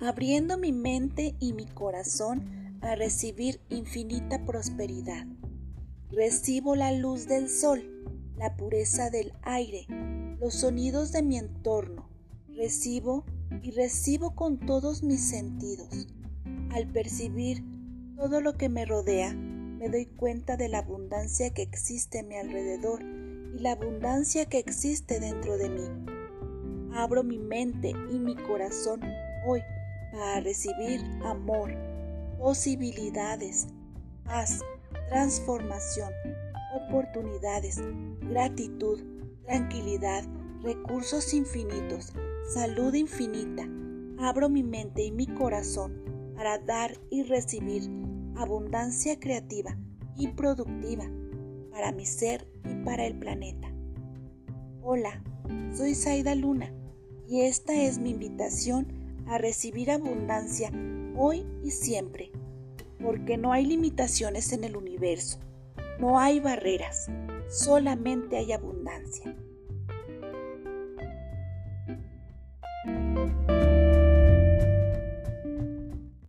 abriendo mi mente y mi corazón a recibir infinita prosperidad. Recibo la luz del sol, la pureza del aire, los sonidos de mi entorno. Recibo y recibo con todos mis sentidos. Al percibir todo lo que me rodea, me doy cuenta de la abundancia que existe a mi alrededor y la abundancia que existe dentro de mí. Abro mi mente y mi corazón hoy para recibir amor, posibilidades, paz, transformación, oportunidades, gratitud, tranquilidad, recursos infinitos, salud infinita. Abro mi mente y mi corazón para dar y recibir abundancia creativa y productiva para mi ser y para el planeta. Hola, soy Saida Luna y esta es mi invitación a recibir abundancia hoy y siempre, porque no hay limitaciones en el universo, no hay barreras, solamente hay abundancia.